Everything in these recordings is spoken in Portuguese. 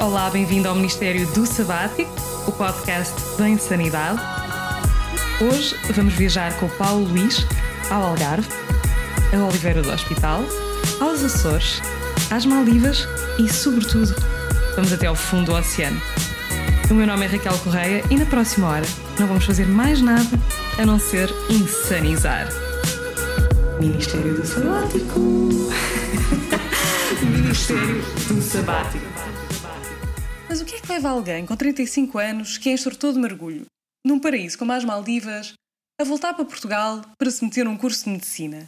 Olá, bem-vindo ao Ministério do Sabático, o podcast da Insanidade. Hoje vamos viajar com o Paulo Luís ao Algarve, a Oliveira do Hospital, aos Açores, às Maldivas e, sobretudo, vamos até ao fundo do oceano. O meu nome é Raquel Correia e na próxima hora não vamos fazer mais nada a não ser insanizar. Ministério do Sabático. Ministério do Sabático. Leva alguém com 35 anos, que é instrutor de mergulho, num paraíso como as Maldivas, a voltar para Portugal para se meter num curso de medicina?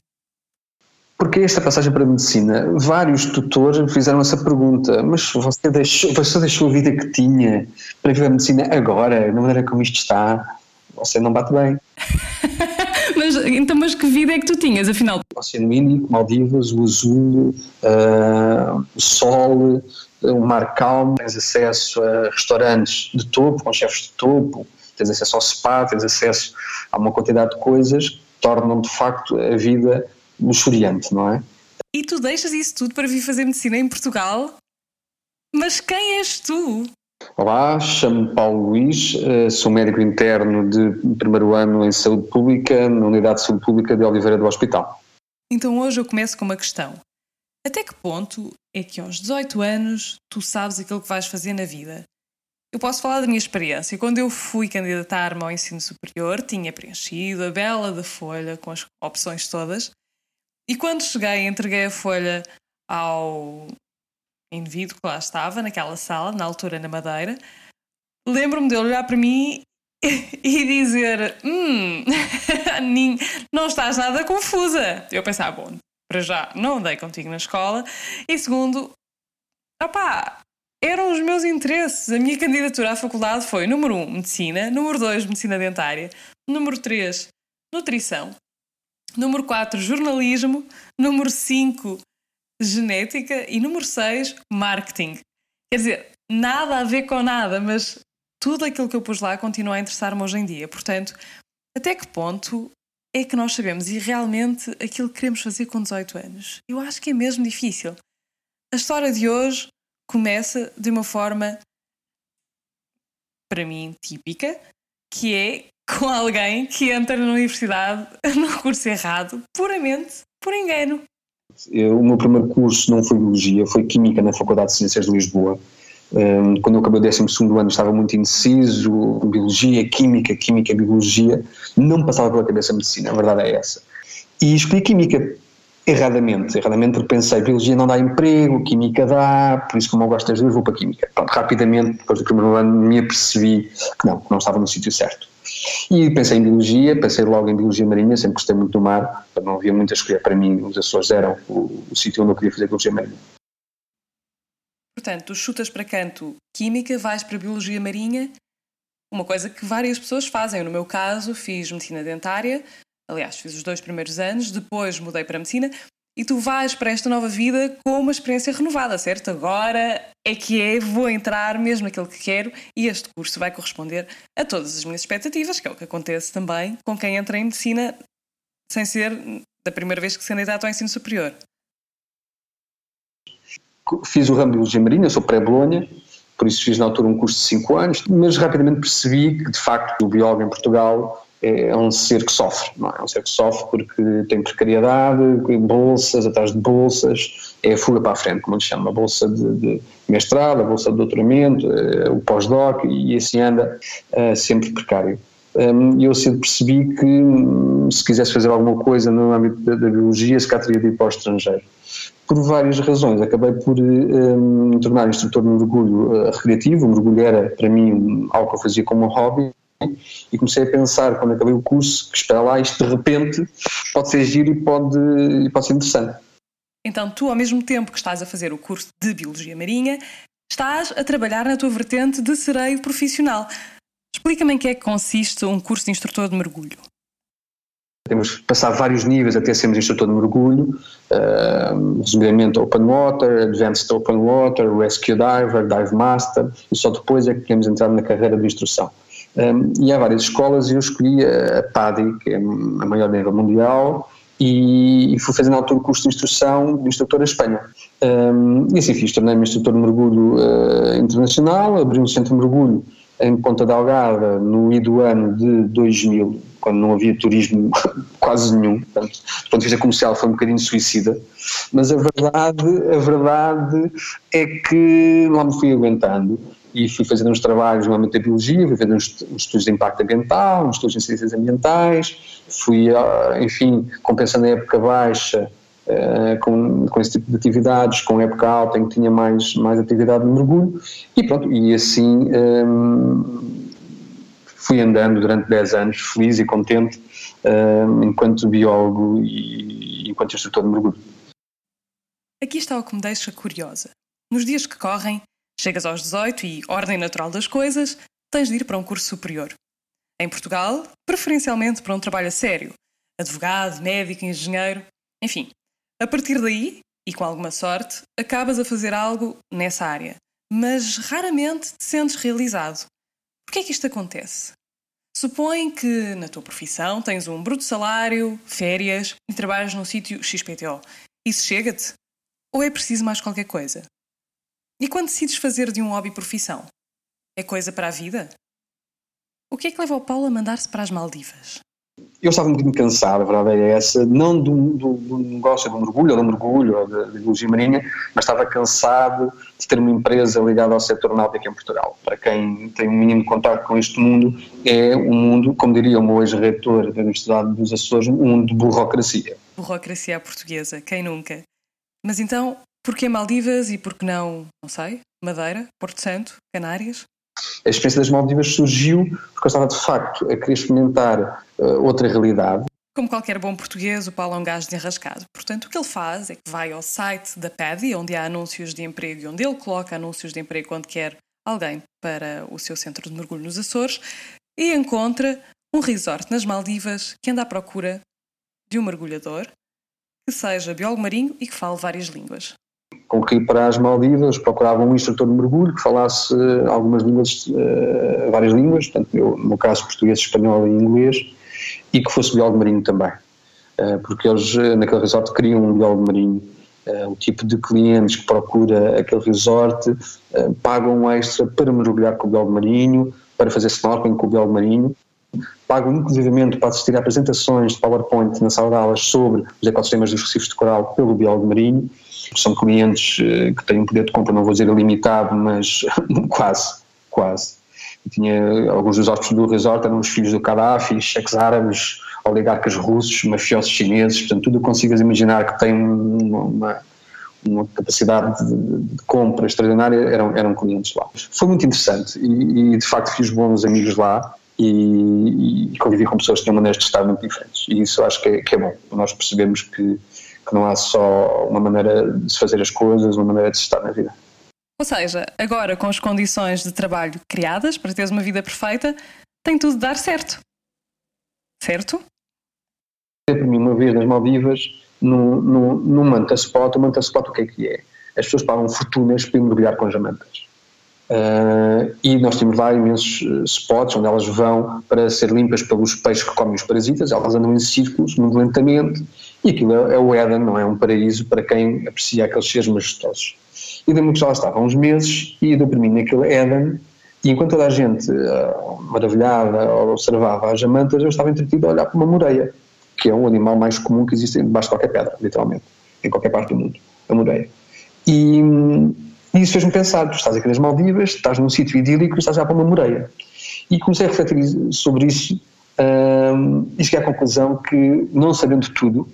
Porque esta passagem para a medicina, vários tutores fizeram essa pergunta, mas você deixou, você deixou a vida que tinha para viver a medicina agora, na maneira como isto está, você não bate bem. mas, então, mas que vida é que tu tinhas, afinal? O Oceano Índico, Maldivas, o azul, uh, o sol, o mar calmo, tens acesso a restaurantes de topo, com chefes de topo, tens acesso ao spa, tens acesso a uma quantidade de coisas que tornam de facto a vida luxuriante, não é? E tu deixas isso tudo para vir fazer medicina em Portugal? Mas quem és tu? Olá, chamo-me Paulo Luís, eh, sou médico interno de primeiro ano em saúde pública na Unidade de Saúde Pública de Oliveira do Hospital. Então hoje eu começo com uma questão. Até que ponto é que aos 18 anos tu sabes aquilo que vais fazer na vida? Eu posso falar da minha experiência. Quando eu fui candidatar-me ao ensino superior, tinha preenchido a bela da folha com as opções todas e quando cheguei, entreguei a folha ao indivíduo que lá estava, naquela sala, na altura na Madeira. Lembro-me de olhar para mim e dizer: Hum, não estás nada confusa. Eu pensava, bom, para já não andei contigo na escola. E segundo, opá, eram os meus interesses. A minha candidatura à faculdade foi: número 1, um, medicina, número 2, medicina dentária, número 3, nutrição, Número 4, jornalismo. Número 5, genética. E número 6, marketing. Quer dizer, nada a ver com nada, mas tudo aquilo que eu pus lá continua a interessar-me hoje em dia. Portanto, até que ponto é que nós sabemos e realmente aquilo que queremos fazer com 18 anos? Eu acho que é mesmo difícil. A história de hoje começa de uma forma, para mim, típica, que é com alguém que entra na universidade no curso errado, puramente por engano. O meu primeiro curso não foi Biologia, foi Química na Faculdade de Ciências de Lisboa. Quando eu acabei o 12 ano estava muito indeciso, Biologia, Química, Química, Biologia, não passava pela cabeça a Medicina, a verdade é essa. E escolhi Química erradamente, erradamente pensei, Biologia não dá emprego, Química dá, por isso como eu gosto das duas vou para Química. Pronto, rapidamente, depois do primeiro ano, me apercebi que não, que não estava no sítio certo. E pensei em biologia, pensei logo em biologia marinha, sempre gostei muito do mar, não havia muito a escolher para mim, os Açores eram o, o sítio onde eu queria fazer biologia marinha. Portanto, tu chutas para canto química, vais para biologia marinha, uma coisa que várias pessoas fazem. No meu caso, fiz medicina dentária, aliás, fiz os dois primeiros anos, depois mudei para medicina, e tu vais para esta nova vida com uma experiência renovada, certo? Agora é que é, vou entrar mesmo naquilo que quero e este curso vai corresponder a todas as minhas expectativas, que é o que acontece também com quem entra em medicina sem ser da primeira vez que se candidata ao ensino superior. Fiz o ramo de Biologia Marinha, sou pré-Bolonha, por isso fiz na altura um curso de 5 anos, mas rapidamente percebi que de facto o biólogo em Portugal é, é um ser que sofre, não é? é um ser que sofre porque tem precariedade, bolsas atrás de bolsas, é a fuga para a frente, como se chama, a bolsa de, de mestrado, a bolsa de doutoramento, eh, o pós-doc e assim anda uh, sempre precário. Um, eu sempre percebi que hum, se quisesse fazer alguma coisa no âmbito da biologia, se cá teria de ir para o estrangeiro. Por várias razões, acabei por um, me tornar instrutor de mergulho uh, recreativo, o mergulho era para mim algo que eu fazia como um hobby, e comecei a pensar, quando acabei o curso, que espera lá, isto de repente pode ser giro e pode, e pode ser interessante. Então, tu, ao mesmo tempo que estás a fazer o curso de Biologia Marinha, estás a trabalhar na tua vertente de sereio profissional. Explica-me em que é que consiste um curso de instrutor de mergulho. Temos que passar vários níveis até sermos instrutor de mergulho, uh, resumidamente Open Water, Advanced Open Water, Rescue Diver, Dive Master, e só depois é que podemos entrar na carreira de instrução. Um, e há várias escolas e eu escolhi a PADI, que é a maior nível mundial, e, e fui fazer na altura o curso de instrução de instrutor em Espanha. Um, e assim fiz, tornei-me instrutor de mergulho uh, internacional, abri um centro de mergulho em Ponta Delgada no do ano de 2000, quando não havia turismo quase nenhum, portanto, do ponto de vista comercial foi um bocadinho suicida, mas a verdade, a verdade é que lá me fui aguentando e fui fazendo uns trabalhos no âmbito da biologia, fui fazendo uns, uns estudos de impacto ambiental, uns estudos em ciências ambientais, fui, ah, enfim, compensando a época baixa uh, com, com esse tipo de atividades, com época alta em que tinha mais, mais atividade no mergulho, e pronto, e assim um, fui andando durante 10 anos, feliz e contente, um, enquanto biólogo e enquanto instrutor de mergulho. Aqui está o que me deixa curiosa. Nos dias que correm, Chegas aos 18 e, ordem natural das coisas, tens de ir para um curso superior. Em Portugal, preferencialmente para um trabalho a sério, advogado, médico, engenheiro, enfim. A partir daí, e com alguma sorte, acabas a fazer algo nessa área, mas raramente te sentes realizado. Por que é que isto acontece? Supõe que na tua profissão tens um bruto salário, férias e trabalhas num sítio XPTO. Isso chega-te? Ou é preciso mais qualquer coisa? E quando decides fazer de um hobby profissão? É coisa para a vida? O que é que leva o Paulo a mandar-se para as Maldivas? Eu estava um bocadinho cansado, a verdade é essa, não do, do, do negócio do mergulho, ou do mergulho, ou da biologia marinha, mas estava cansado de ter uma empresa ligada ao setor náutico em Portugal. Para quem tem um mínimo contato com este mundo, é um mundo, como diria o meu ex-reitor da Universidade dos Açores, um mundo de burocracia. Burocracia portuguesa, quem nunca? Mas então, Porquê Maldivas e por que não, não sei, Madeira, Porto Santo, Canárias? A experiência das Maldivas surgiu porque eu estava de facto a querer experimentar uh, outra realidade. Como qualquer bom português, o Paulo é um gajo desenrascado. Portanto, o que ele faz é que vai ao site da PADI, onde há anúncios de emprego e onde ele coloca anúncios de emprego quando quer alguém para o seu centro de mergulho nos Açores e encontra um resort nas Maldivas que anda à procura de um mergulhador que seja biólogo marinho e que fale várias línguas concorri para as Maldivas, procurava um instrutor de mergulho que falasse eh, algumas línguas, uh, várias línguas, portanto, eu, no caso português, espanhol e inglês, e que fosse biólogo marinho também, uh, porque eles naquele resort queriam um biólogo marinho. O tipo de clientes que procura aquele resort pagam um extra para mergulhar com o biólogo marinho, para fazer snorkeling com o biólogo marinho, pagam inclusivamente para assistir a apresentações de PowerPoint na sala de aulas sobre os ecossistemas dos recifes de coral pelo biólogo marinho são clientes eh, que têm um poder de compra, não vou dizer ilimitado, mas quase, quase. Eu tinha alguns dos hóspedes do resort eram os filhos do Gaddafi, cheques árabes, oligarcas russos, mafiosos chineses, portanto tudo o que consigas imaginar que tem uma, uma capacidade de, de, compra extraordinária eram, eram clientes lá. Foi muito interessante e, e de facto fiz bons amigos lá e, e, convivi com pessoas que tinham maneiras de estar muito diferentes e isso acho que é, que é bom, nós percebemos que que não há só uma maneira de se fazer as coisas, uma maneira de se estar na vida. Ou seja, agora com as condições de trabalho criadas para teres uma vida perfeita, tem tudo de dar certo. Certo? Para mim, uma vez nas Maldivas, no, no Manta Spot, o Manta Spot o que é que é? As pessoas pagam fortunas para mergulhar com as jamantas. Uh, e nós temos lá imensos eh, spots onde elas vão para ser limpas pelos peixes que comem os parasitas, elas andam em círculos muito lentamente e aquilo é, é o Éden, não é um paraíso para quem aprecia aqueles seres majestosos. E que já lá estava uns meses e deu para mim naquele Éden e enquanto toda a gente uh, maravilhada observava as jamantas, eu estava entretido a olhar para uma moreia, que é o animal mais comum que existe debaixo de qualquer pedra, literalmente, em qualquer parte do mundo, a moreia. E e isso fez-me pensar, tu estás aqui nas Maldivas, estás num sítio idílico e estás já para uma moreia. E comecei a refletir sobre isso um, e cheguei à conclusão que, não sabendo tudo,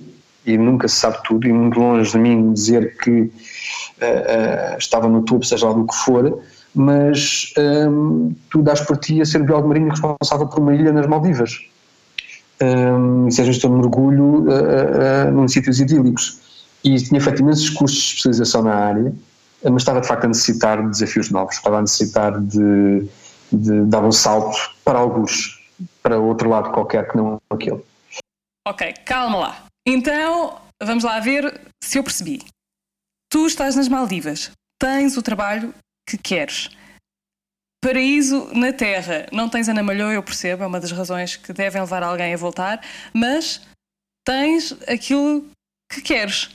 e nunca se sabe tudo, e muito longe de mim dizer que uh, uh, estava no topo, seja lá do que for, mas um, tu dás por ti a ser biólogo marinho responsável por uma ilha nas Maldivas. Um, e seja um mergulho uh, num sítios idílicos. E tinha feito imensos cursos de especialização na área, mas estava de facto a necessitar de desafios novos, estava a necessitar de, de dar um salto para alguns, para outro lado qualquer que não aquele. Ok, calma lá. Então, vamos lá ver se eu percebi. Tu estás nas Maldivas, tens o trabalho que queres. Paraíso na Terra. Não tens Ana Malhou, eu percebo, é uma das razões que devem levar alguém a voltar, mas tens aquilo que queres.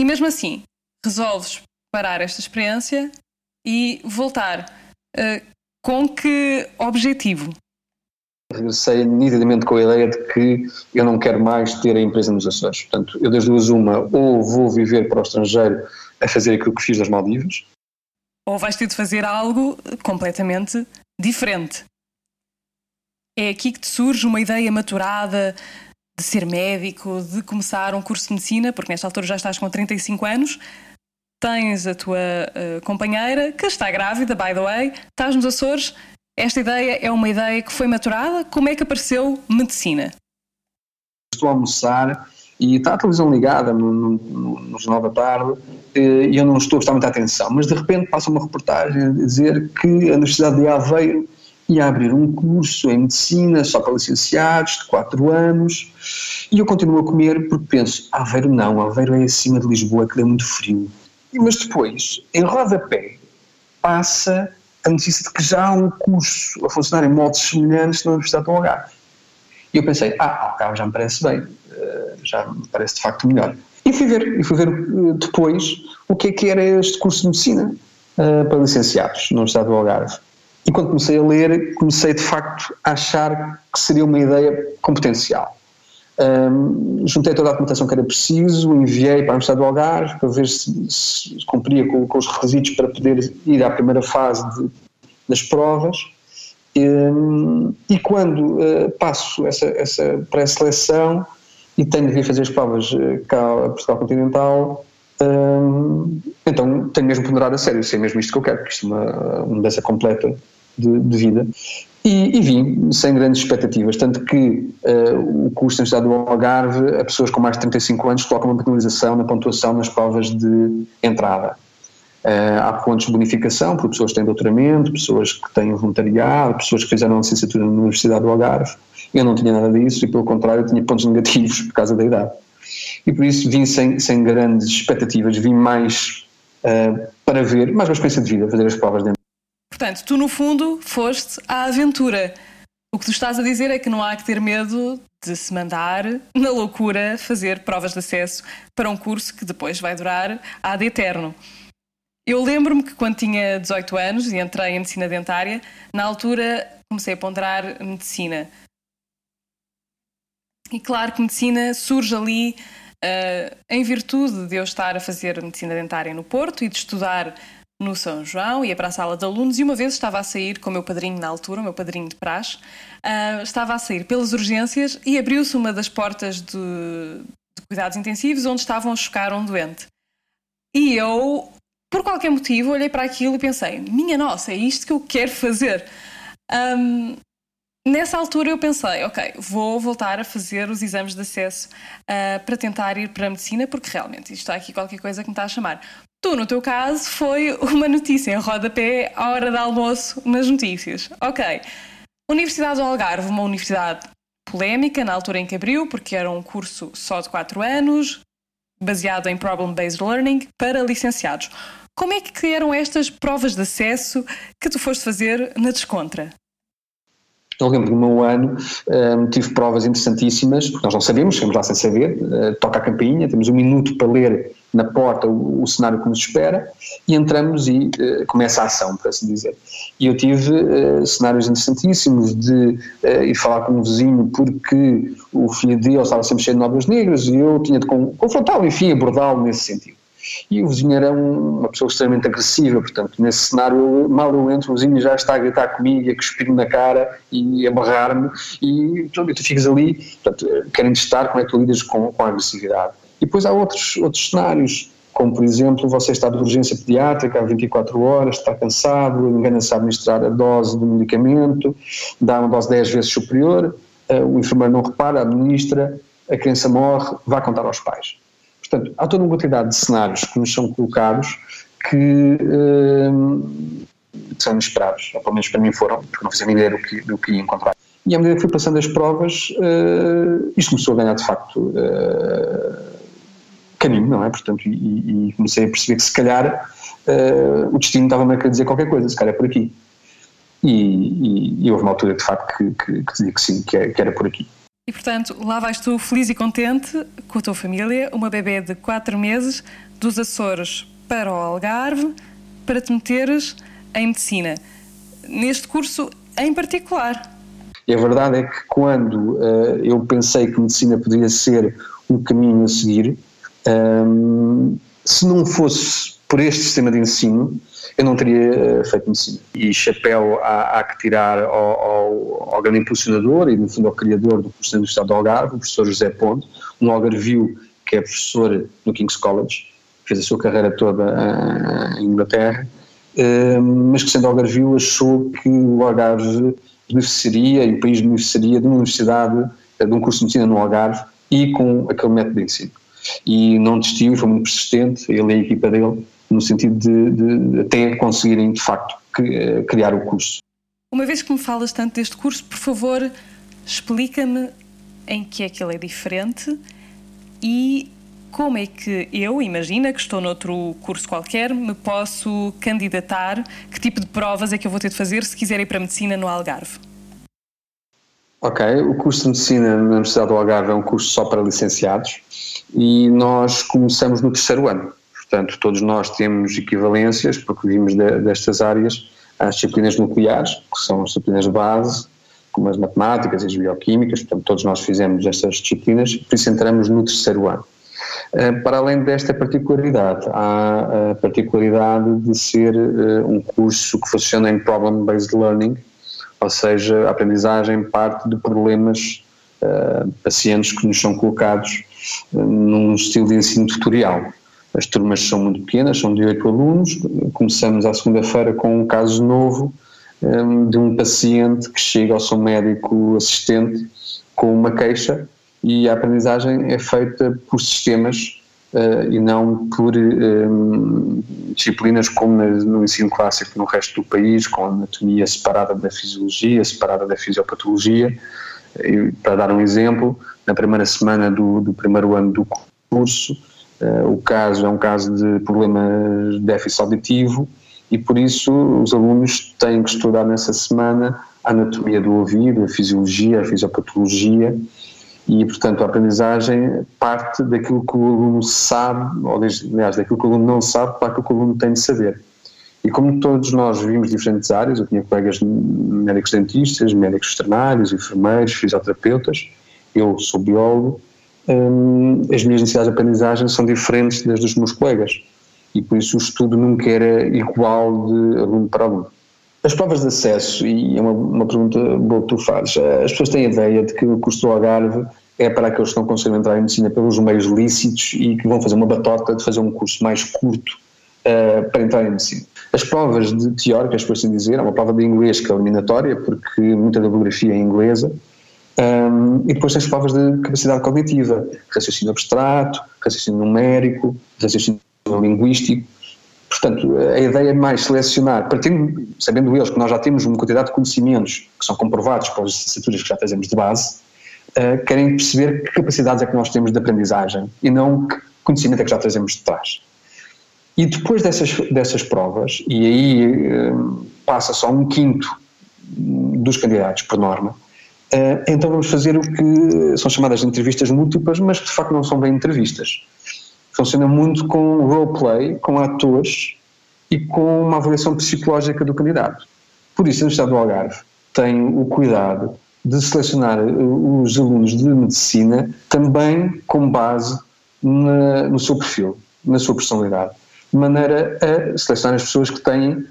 E mesmo assim, resolves parar esta experiência e voltar. Uh, com que objetivo? Regressei nitidamente com a ideia de que eu não quero mais ter a empresa nos Açores. Portanto, eu das duas uma, ou vou viver para o estrangeiro a fazer aquilo que fiz das Maldivas. Ou vais ter de fazer algo completamente diferente. É aqui que te surge uma ideia maturada de ser médico, de começar um curso de medicina, porque nesta altura já estás com 35 anos, tens a tua uh, companheira que está grávida, by the way, estás nos Açores. Esta ideia é uma ideia que foi maturada. Como é que apareceu medicina? Estou a almoçar e está a televisão ligada no, no, no Jornal da Tarde eh, e eu não estou a prestar muita atenção, mas de repente passa uma reportagem a dizer que a Universidade de Aveiro ia abrir um curso em medicina só para licenciados de 4 anos e eu continuo a comer porque penso, Aveiro não, Aveiro é acima de Lisboa que dá muito frio. Mas depois, em rodapé, passa a notícia de que já há um curso a funcionar em modos semelhantes na Universidade do Algarve. E eu pensei, ah, Algarve já me parece bem, eh, já me parece de facto melhor. E fui ver, e fui ver eh, depois o que é que era este curso de medicina uh, para licenciados na Universidade do Algarve. E quando comecei a ler, comecei de facto a achar que seria uma ideia com potencial. Um, juntei toda a documentação que era preciso, enviei para a Universidade do Algarve para ver se, se cumpria com, com, os requisitos para poder ir à primeira fase de, das provas. E quando uh, passo essa, essa pré-seleção e tenho de vir fazer as provas uh, cá a Portugal Continental, um, então tenho mesmo ponderar a sério, se é mesmo isto que eu quero, porque isto é uma, uma mudança completa de, de vida. E, e, vim sem grandes expectativas, tanto que uh, o curso da Universidade do Algarve, a pessoas com mais de 35 anos, coloca uma penalização na pontuação nas provas de entrada. Uh, há pontos de bonificação por pessoas que têm doutoramento, pessoas que têm voluntariado, pessoas que fizeram licenciatura na Universidade do Algarve. Eu não tinha nada disso e, pelo contrário, tinha pontos negativos por causa da idade. E por isso vim sem, sem grandes expectativas, vim mais uh, para ver, mais uma experiência de vida, fazer as provas de Portanto, tu no fundo foste à aventura. O que tu estás a dizer é que não há que ter medo de se mandar na loucura fazer provas de acesso para um curso que depois vai durar ad eterno. Eu lembro-me que quando tinha 18 anos e entrei em medicina dentária, na altura comecei a ponderar medicina. E claro que medicina surge ali uh, em virtude de eu estar a fazer medicina dentária no Porto e de estudar no São João, ia para a sala de alunos e uma vez estava a sair com o meu padrinho na altura, o meu padrinho de praxe, uh, estava a sair pelas urgências e abriu-se uma das portas de, de, cuidados intensivos onde estavam a chocar um doente. E eu, por qualquer motivo, olhei para aquilo e pensei: minha nossa, é isto que eu quero fazer. Um, Nessa altura eu pensei, ok, vou voltar a fazer os exames de acesso uh, para tentar ir para a medicina, porque realmente isto está aqui qualquer coisa que me está a chamar. Tu, no teu caso, foi uma notícia em rodapé à hora de almoço nas notícias. Ok. Universidade do Algarve, uma universidade polémica na altura em que abriu, porque era um curso só de 4 anos, baseado em Problem-Based Learning, para licenciados. Como é que eram estas provas de acesso que tu foste fazer na Descontra? Eu lembro no meu ano, um, tive provas interessantíssimas, porque nós não sabemos, chegamos lá sem saber, uh, toca a campainha, temos um minuto para ler na porta o, o cenário que nos espera e entramos e uh, começa a ação, por assim dizer. E eu tive uh, cenários interessantíssimos de ir falar com um vizinho porque o filho dele estava sempre cheio de nódulos negras e eu tinha de confrontá-lo, enfim, abordá-lo nesse sentido. E o vizinho era um, uma pessoa extremamente agressiva, portanto, nesse cenário, mal eu entro, o vizinho já está a gritar comigo, a cuspir-me na cara e a barrar-me, e pronto, tu ficas ali, portanto, querem testar como é que tu lidas com, com a agressividade. E depois há outros, outros cenários, como por exemplo, você está de urgência pediátrica há 24 horas, está cansado, engana-se a administrar a dose do medicamento, dá uma dose 10 vezes superior, eh, o enfermeiro não repara, administra, a criança morre, vai contar aos pais. Portanto, há toda uma quantidade de cenários que nos são colocados que uh, são inesperados, ou pelo menos para mim foram, porque não fazia ideia do que, do que ia encontrar. E à medida que fui passando as provas, uh, isto começou a ganhar de facto uh, caminho, não é? Portanto, e, e, comecei a perceber que se calhar uh, o destino estava-me a dizer qualquer coisa, se calhar é por aqui. E, e, e houve uma altura de facto que, que, que dizia que sim, que, que era por aqui. E portanto, lá vais tu feliz e contente com a tua família, uma bebê de 4 meses, dos Açores para o Algarve, para te meteres em medicina. Neste curso em particular. E a verdade é que quando uh, eu pensei que medicina poderia ser um caminho a seguir, um, se não fosse por este sistema de ensino, eu não teria eh, feito medicina. E chapéu há, há que tirar ao, ao, ao, grande impulsionador e, no fundo, ao criador do curso da Universidade do Algarve, o professor José Ponte, um algarvio que é professor no King's College, fez a sua carreira toda eh, em Inglaterra, eh, mas que sendo algarvio achou que o Algarve beneficiaria e o país beneficiaria de uma universidade, de um curso de medicina no Algarve e com aquele método de ensino. E não desistiu, foi muito persistente, ele e a equipa dele, no sentido de, de até conseguirem, de facto, eh, criar o curso. Uma vez que me falas tanto deste curso, por favor, explica-me em que é que ele é diferente e como é que eu, imagina que estou noutro curso qualquer, me posso candidatar? Que tipo de provas é que eu vou ter de fazer se quiser ir para a medicina no Algarve? Ok, o curso de medicina na Universidade do Algarve é um curso só para licenciados e nós começamos no terceiro ano. Portanto, todos nós temos equivalências, porque vimos de, destas áreas, às disciplinas nucleares, que são as disciplinas de base, como as matemáticas e as bioquímicas, portanto, todos nós fizemos estas disciplinas, por isso entramos no terceiro ano. Eh, para além desta particularidade, há a particularidade de ser eh, um curso que funciona em problem-based learning, ou seja, a aprendizagem parte de problemas uh, pacientes que nos são colocados num estilo de ensino tutorial. As turmas são muito pequenas, são de oito alunos. Começamos à segunda-feira com um caso novo um, de um paciente que chega ao seu médico assistente com uma queixa e a aprendizagem é feita por sistemas uh, e não por um, disciplinas como no ensino clássico no resto do país, com anatomia separada da fisiologia, separada da fisiopatologia. E, para dar um exemplo, na primeira semana do, do primeiro ano do curso, Uh, o caso é um caso de problema de déficit auditivo e por isso os alunos têm que estudar nessa semana a anatomia do ouvido, a fisiologia, a fisiopatologia e, portanto, a aprendizagem parte daquilo que o aluno sabe, ou aliás, daquilo que o aluno não sabe para aquilo que o aluno tem de saber. E como todos nós vimos diferentes áreas, eu tinha colegas médicos dentistas, médicos veterinários, enfermeiros, fisioterapeutas, eu sou biólogo, hum, as minhas necessidades de aprendizagem são diferentes das dos meus colegas e por isso o estudo nunca era igual de aluno para aluno. As provas de acesso, e é uma, uma pergunta boa que tu fazes, as pessoas têm a ideia de que o curso do Algarve é para aqueles que não conseguem entrar em medicina pelos meios lícitos e que vão fazer uma batota de fazer um curso mais curto uh, para entrar em medicina. As provas de teóricas, por assim dizer, há uma prova de inglês que é eliminatória, porque muita da bibliografia é inglesa, um, e depois tens provas de capacidade cognitiva, raciocínio abstrato, raciocínio numérico, raciocínio linguístico. Portanto, a ideia é mais selecionar, partindo, sabendo eles que nós já temos uma quantidade de conhecimentos que são comprovados pelas licenciaturas que já fazemos de base, uh, querem perceber que capacidades é que nós temos de aprendizagem e não que conhecimento é que já trazemos de trás. E depois dessas, dessas provas, e aí uh, passa só um quinto dos candidatos, por norma, Uh, então vamos fazer o que são chamadas de entrevistas múltiplas, mas que de facto não são bem entrevistas. Funciona muito com roleplay, com atores e com uma avaliação psicológica do candidato. Por isso, a Universidade do Algarve tem o cuidado de selecionar os alunos de medicina também com base na, no seu perfil, na sua personalidade, de maneira a selecionar as pessoas que têm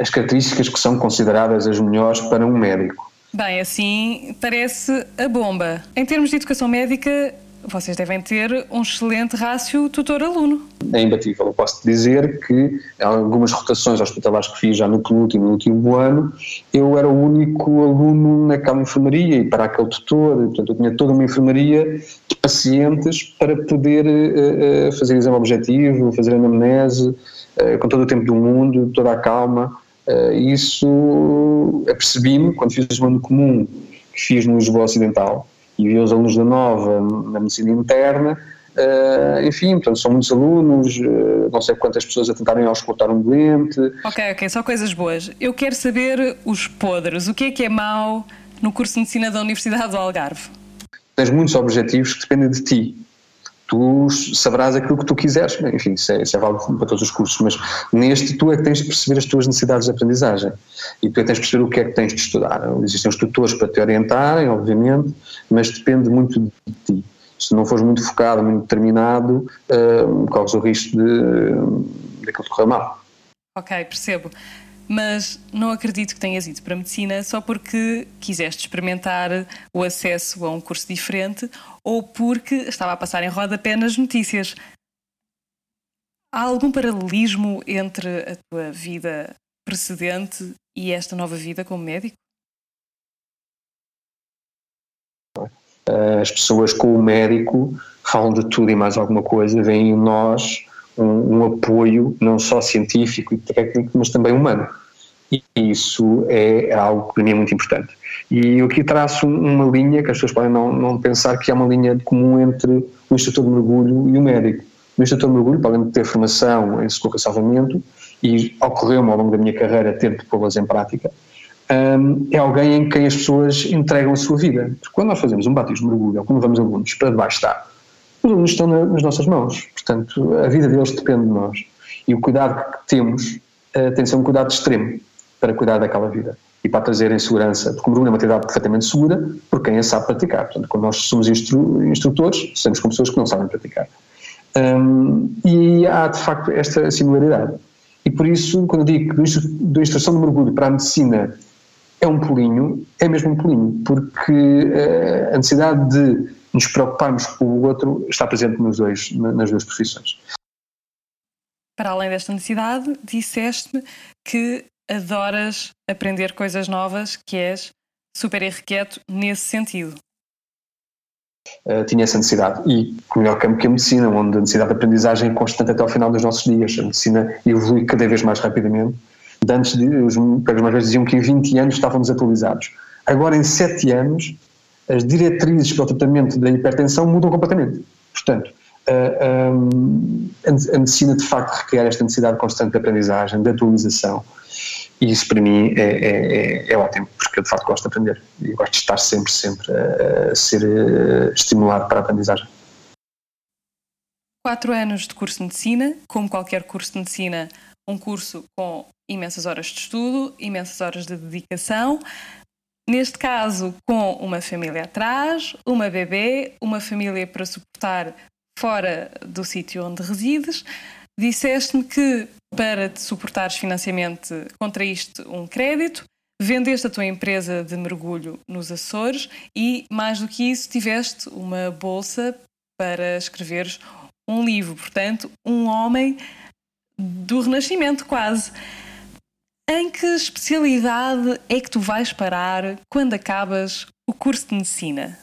as características que são consideradas as melhores para um médico. Bem, assim parece a bomba. Em termos de educação médica, vocês devem ter um excelente rácio tutor-aluno. É imbatível. Eu posso dizer que algumas rotações hospitalares que fiz já no penúltimo e no último ano, eu era o único aluno naquela enfermaria e para aquele tutor. Portanto, eu tinha toda uma enfermaria de pacientes para poder uh, fazer exame objetivo, fazer anamnese, uh, com todo o tempo do mundo, toda a calma. Uh, isso apercebi-me quando fiz o ano comum que fiz no Lisboa Ocidental e vi os alunos da Nova na medicina interna. Uh, enfim, portanto, são muitos alunos, uh, não sei quantas pessoas a tentarem auscultar um doente. Ok, ok, só coisas boas. Eu quero saber os podres. O que é que é mau no curso de medicina da Universidade do Algarve? tens muitos objetivos que dependem de ti. Tu saberás aquilo que tu quiseres, enfim, isso é, isso é válido para todos os cursos, mas neste tu é que tens de perceber as tuas necessidades de aprendizagem e tu é que tens de perceber o que é que tens de estudar. Existem os tutores para te orientarem, obviamente, mas depende muito de ti. Se não fores muito focado, muito determinado, uh, corres o risco de, de aquilo correr mal. Ok, percebo mas não acredito que tenhas ido para a medicina só porque quiseste experimentar o acesso a um curso diferente ou porque estava a passar em rodapé nas notícias. Há algum paralelismo entre a tua vida precedente e esta nova vida como médico? As pessoas com o médico falam de tudo e mais alguma coisa, veem em nós um, um, apoio não só científico e técnico, mas também humano. E isso é algo que para mim é muito importante. E eu aqui traço uma linha que as pessoas podem não, não pensar que é uma linha comum entre o instrutor de mergulho e o médico. O instrutor de mergulho, para além de ter formação em socorro e salvamento, e ocorreu-me ao longo da minha carreira ter de pô-las em prática, um, é alguém em quem as pessoas entregam a sua vida. Porque quando nós fazemos um batismo de mergulho, ou quando vamos alunos para debaixo os estão na, nas nossas mãos. Portanto, a vida deles depende de nós. E o cuidado que temos uh, tem de ser um cuidado extremo para cuidar daquela vida e para trazer em segurança, porque o mergulho é uma atividade perfeitamente segura por quem a sabe praticar. Portanto, quando nós somos instru instrutores, estamos com pessoas que não sabem praticar. Um, e há, de facto, esta similaridade. E por isso, quando digo que da instrução do mergulho para a medicina é um pulinho, é mesmo um pulinho, porque uh, a necessidade de nos preocuparmos com o outro está presente nos dois, nas duas profissões. Para além desta necessidade, disseste-me que adoras aprender coisas novas, que és super irrequieto nesse sentido. Uh, tinha essa necessidade. E o melhor campo que a medicina, onde a necessidade de aprendizagem é constante até ao final dos nossos dias. A medicina evolui cada vez mais rapidamente. De antes, os colegas mais vezes diziam que em 20 anos estávamos atualizados. Agora, em 7 anos, as diretrizes para o tratamento da hipertensão mudam completamente. Portanto, a, medicina de facto requer esta necessidade constante de aprendizagem, de atualização. E isso para mim é, é, é, é, ótimo, porque eu de facto gosto de aprender e gosto de estar sempre, sempre a, ser estimulado para a aprendizagem. Quatro anos de curso de medicina, como qualquer curso de medicina, um curso com imensas horas de estudo, imensas horas de dedicação. Neste caso, com uma família atrás, uma bebê, uma família para suportar fora do sítio onde resides. Disseste-me que para te suportares financeiramente contraíste um crédito, vendeste a tua empresa de mergulho nos Açores e, mais do que isso, tiveste uma bolsa para escreveres um livro. Portanto, um homem do Renascimento, quase. Em que especialidade é que tu vais parar quando acabas o curso de medicina?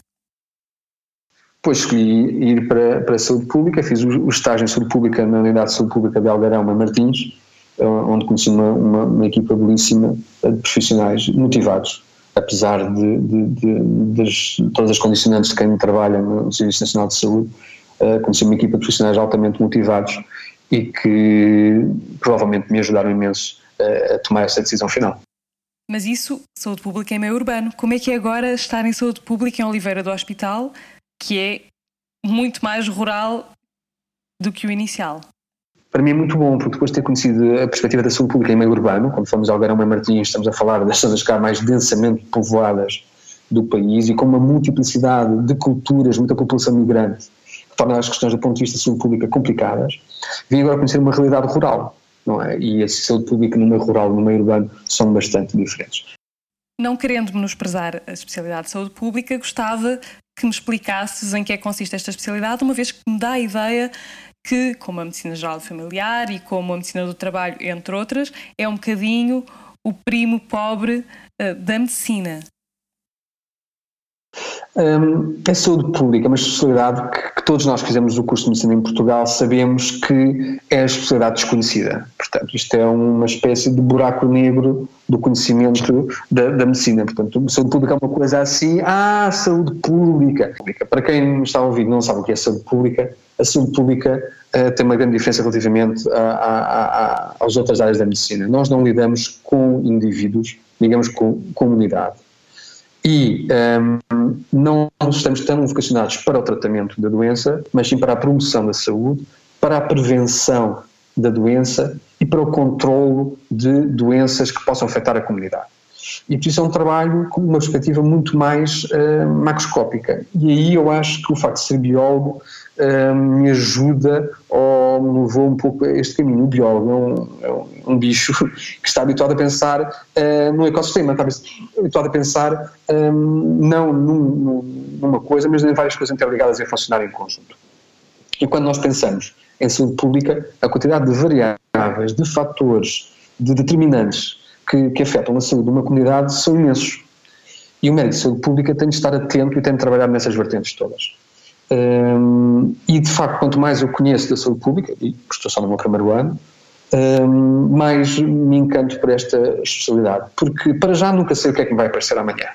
Depois escolhi ir para, para a saúde pública, fiz o, o estágio em saúde pública na unidade de saúde pública de Algarão, em Martins, eh, onde conheci uma, uma, uma, equipa belíssima de profissionais motivados, apesar de, de, de, de todas as condicionantes de quem trabalha no Serviço Nacional de Saúde, uh, conheci uma equipa de profissionais altamente motivados e que provavelmente me ajudaram imenso a tomar essa decisão final. Mas isso, saúde pública é meio urbano. Como é que é agora estar em saúde pública em Oliveira do Hospital, que é muito mais rural do que o inicial. Para mim é muito bom, porque depois de ter conhecido a perspectiva da saúde pública em meio urbano, quando fomos ao Garão Martins, estamos a falar das zonas cá mais densamente povoadas do país e com uma multiplicidade de culturas, muita população migrante, que torna as questões do ponto de vista da saúde pública complicadas, vim agora conhecer uma realidade rural, não é? E a saúde pública no meio rural e no meio urbano são bastante diferentes. Não querendo menosprezar a especialidade de saúde pública, gostava que me explicasses em que é que consiste esta especialidade, uma vez que me dá a ideia que, como a medicina geral familiar e como a medicina do trabalho, entre outras, é um bocadinho o primo pobre uh, da medicina. Um, a saúde pública é uma especialidade que, que, todos nós que fizemos o curso de medicina em Portugal sabemos que é a especialidade desconhecida. Portanto, isto é uma espécie de buraco negro do conhecimento da, da medicina. Portanto, saúde pública é uma coisa assim, ah, saúde pública. Para quem está a ouvir não sabe o que é saúde pública, a saúde pública uh, tem uma grande diferença relativamente a, a, a, às outras áreas da medicina. Nós não lidamos com indivíduos, ligamos com comunidade e um, ehm, não estamos tão vocacionados para o tratamento da doença, mas sim para a promoção da saúde, para a prevenção da doença e para o controlo de doenças que possam afetar a comunidade. E por isso é um trabalho com uma perspectiva muito mais uh, macroscópica. E aí eu acho que o facto de ser biólogo uh, me ajuda ou me levou um pouco a este caminho. O biólogo é um, é um, um bicho que está habituado a pensar uh, no ecossistema, está habituado a pensar um, não num, numa coisa, mas em várias coisas interligadas e a funcionar em conjunto. E quando nós pensamos em saúde pública, a quantidade de variáveis, de fatores, de determinantes que, que afetam a saúde de uma comunidade são imensos. E o médico de saúde pública tem de estar atento e tem de trabalhar nessas vertentes todas. Um, e de facto, quanto mais eu conheço da saúde pública, e estou só no meu primeiro ano, um, mais me encanto por esta especialidade, porque para já nunca sei o que é que me vai aparecer amanhã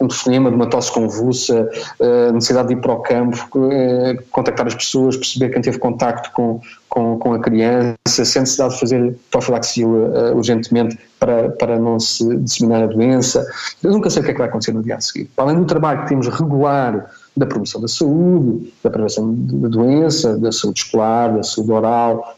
um telefonema de uma tosse convulsa, a necessidade de ir para o campo, eh, contactar as pessoas, perceber quem teve contacto com, com, com a criança, se a necessidade de fazer profilaxia uh, urgentemente para, para não se disseminar a doença. Eu nunca sei o que é que vai acontecer no dia a seguir. Além do trabalho que temos regular da promoção da saúde, da prevenção da doença, da saúde escolar, da saúde oral,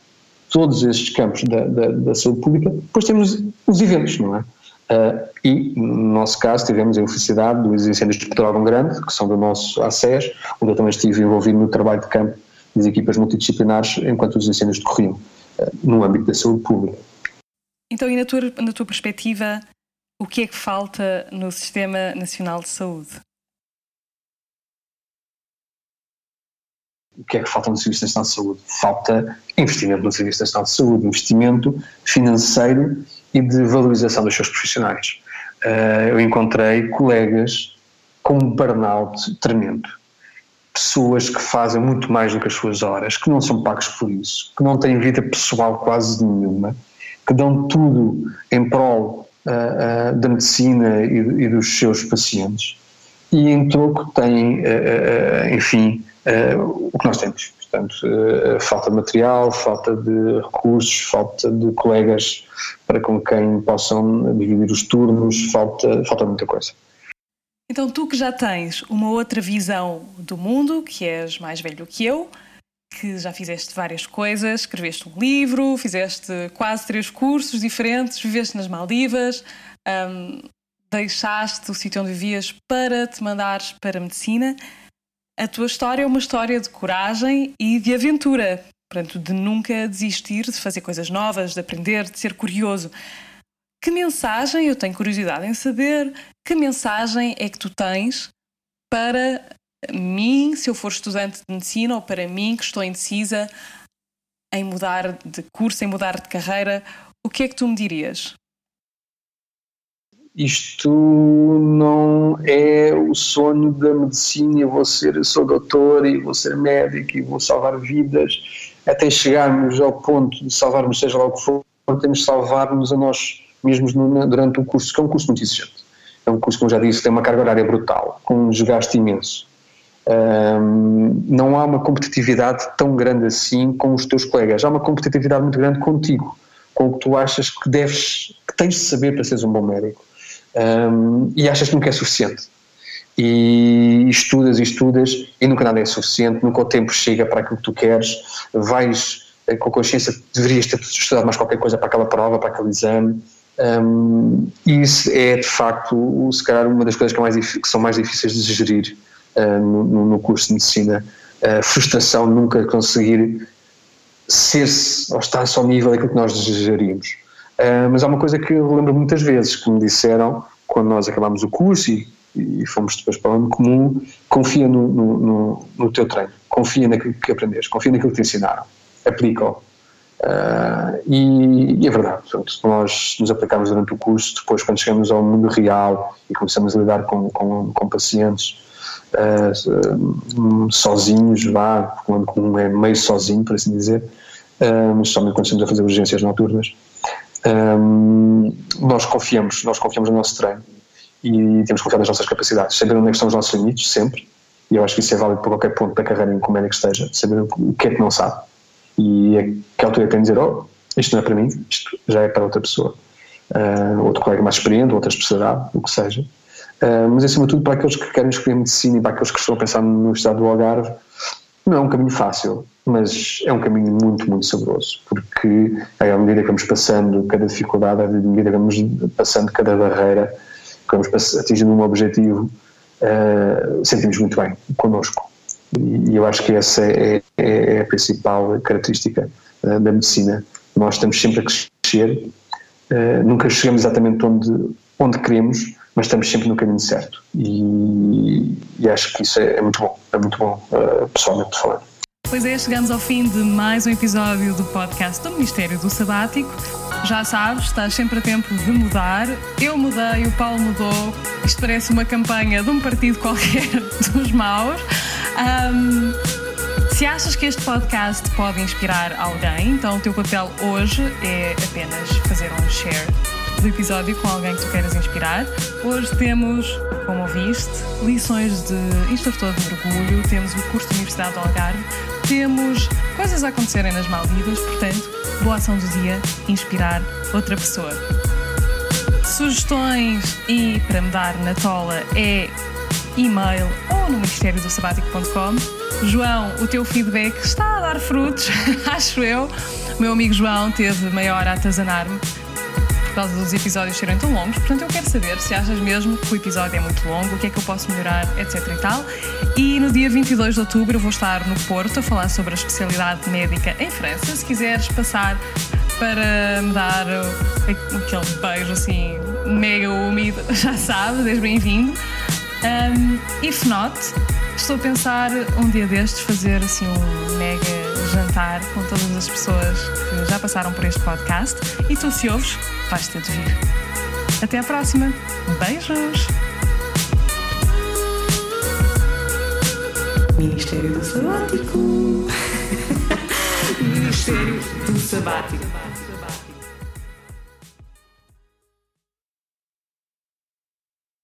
todos estes campos da, da, da saúde pública, depois temos os eventos, não é? Uh, e, no nosso caso, tivemos a infelicidade dos incêndios de Pedrógão Grande, que são do nosso ACES, onde eu também estive envolvido no trabalho de campo das equipas multidisciplinares enquanto os incêndios decorriam, uh, no âmbito da saúde pública. Então, e na tua, na tua perspectiva, o que é que falta no Sistema Nacional de Saúde? O que é que falta no Serviço Nacional de Saúde? Falta investimento no Serviço Nacional de Saúde, investimento financeiro e de valorização dos seus profissionais. Uh, eu encontrei colegas com um burnout tremendo. Pessoas que fazem muito mais do que as suas horas, que não são pagos por isso, que não têm vida pessoal quase nenhuma, que dão tudo em prol uh, uh, da medicina e, e, dos seus pacientes e em troco têm, enfim, o que nós temos Portanto, falta de material, falta de recursos, falta de colegas para com quem possam dividir os turnos, falta, falta muita coisa. Então, tu que já tens uma outra visão do mundo, que és mais velho que eu, que já fizeste várias coisas, escreveste um livro, fizeste quase três cursos diferentes, viveste nas Maldivas, hum, deixaste o sítio onde vivias para te mandares para a medicina. A tua história é uma história de coragem e de aventura, portanto, de nunca desistir de fazer coisas novas, de aprender, de ser curioso. Que mensagem, eu tenho curiosidade em saber, que mensagem é que tu tens para mim, se eu for estudante de medicina, ou para mim, que estou indecisa em mudar de curso, em mudar de carreira, o que é que tu me dirias? isto não é o sonho da medicina, eu vou ser, eu sou doutor e vou ser médico e vou salvar vidas, até chegarmos ao ponto de salvarmos seja lá o que for, temos de salvar-nos a nós mesmos durante o curso, que é um curso muito exigente. É um curso, como já disse, tem uma carga horária brutal, com um desgaste imenso. Um, não há uma competitividade tão grande assim com os teus colegas, há uma competitividade muito grande contigo, com o que tu achas que deves, que tens de saber para seres um bom médico um, e achas que nunca é suficiente. E estudas e estudas e nunca nada é suficiente, nunca o tempo chega para aquilo que tu queres, vais eh, com a consciência que deverias ter estudado mais qualquer coisa para aquela prova, para aquele exame. Um, isso é de facto, se calhar, uma das coisas que, é mais, que são mais difíceis de gerir no, no, curso de medicina. A frustração de nunca conseguir ser-se ou estar-se ao nível daquilo que nós desejaríamos. Uh, mas há uma coisa que eu lembro muitas vezes que me disseram quando nós acabámos o curso e, e fomos depois para o ano comum: confia no, no, no, teu treino, confia naquilo que aprendeste, confia naquilo que te ensinaram, aplica-o. Uh, e, e, é verdade, portanto, nós nos aplicamos durante o curso, depois quando chegamos ao mundo real e começamos a lidar com, com, com pacientes uh, sozinhos, vá, porque o ano comum é meio sozinho, por assim dizer, uh, mas somente quando estamos a fazer urgências noturnas, um, nós confiamos, nós confiamos no nosso treino e temos confiado nas nossas capacidades, sabendo onde é estão os nossos limites, sempre, e eu acho que isso é válido para qualquer ponto da carreira em que o médico esteja, saber o que é que não sabe. E a que altura tem de dizer, oh, isto não é para mim, isto já é para outra pessoa, uh, outro colega mais experiente, outra especialidade, o que seja. Uh, mas acima de tudo, para aqueles que querem escolher medicina e para aqueles que estão a pensar no estado do Algarve, não é um caminho fácil, mas é um caminho muito, muito saboroso, porque à medida que vamos passando cada dificuldade, à medida que vamos passando cada barreira, que vamos atingindo um objetivo, uh, sentimos muito bem connosco. E eu acho que essa é, é, é a principal característica uh, da medicina. Nós estamos sempre a crescer, nunca chegamos exatamente onde, onde queremos, mas estamos sempre no caminho certo. E, e acho que isso é, é, muito bom, é muito bom, uh, pessoalmente falando. Pois é, chegamos ao fim de mais um episódio do podcast do Ministério do Sabático. Já sabes, estás sempre a tempo de mudar. Eu mudei, o Paulo mudou. Isto parece uma campanha de um partido qualquer dos maus. Um, se achas que este podcast pode inspirar alguém, então o teu papel hoje é apenas fazer um share do episódio com alguém que tu queiras inspirar. Hoje temos, como ouviste, lições de instrutor de mergulho, temos o curso da Universidade do Algarve, temos coisas a acontecerem nas Maldivas, portanto, boa ação do dia, inspirar outra pessoa. Sugestões e para me dar na tola é e-mail ou no ministério do sabático.com. João, o teu feedback está a dar frutos, acho eu. O meu amigo João teve meia hora a atazanar-me por causa dos episódios serem tão longos, portanto eu quero saber se achas mesmo que o episódio é muito longo, o que é que eu posso melhorar, etc e tal. E no dia 22 de outubro eu vou estar no Porto a falar sobre a especialidade médica em França. Se quiseres passar para me dar aquele beijo assim mega úmido, já sabes, és bem-vindo. Um, if not, estou a pensar um dia destes fazer assim um mega jantar com todas as pessoas que já passaram por este podcast e tu, se ouves, vais ter de vir. Até à próxima. Beijos! Ministério do Sabático. Ministério do Sabático.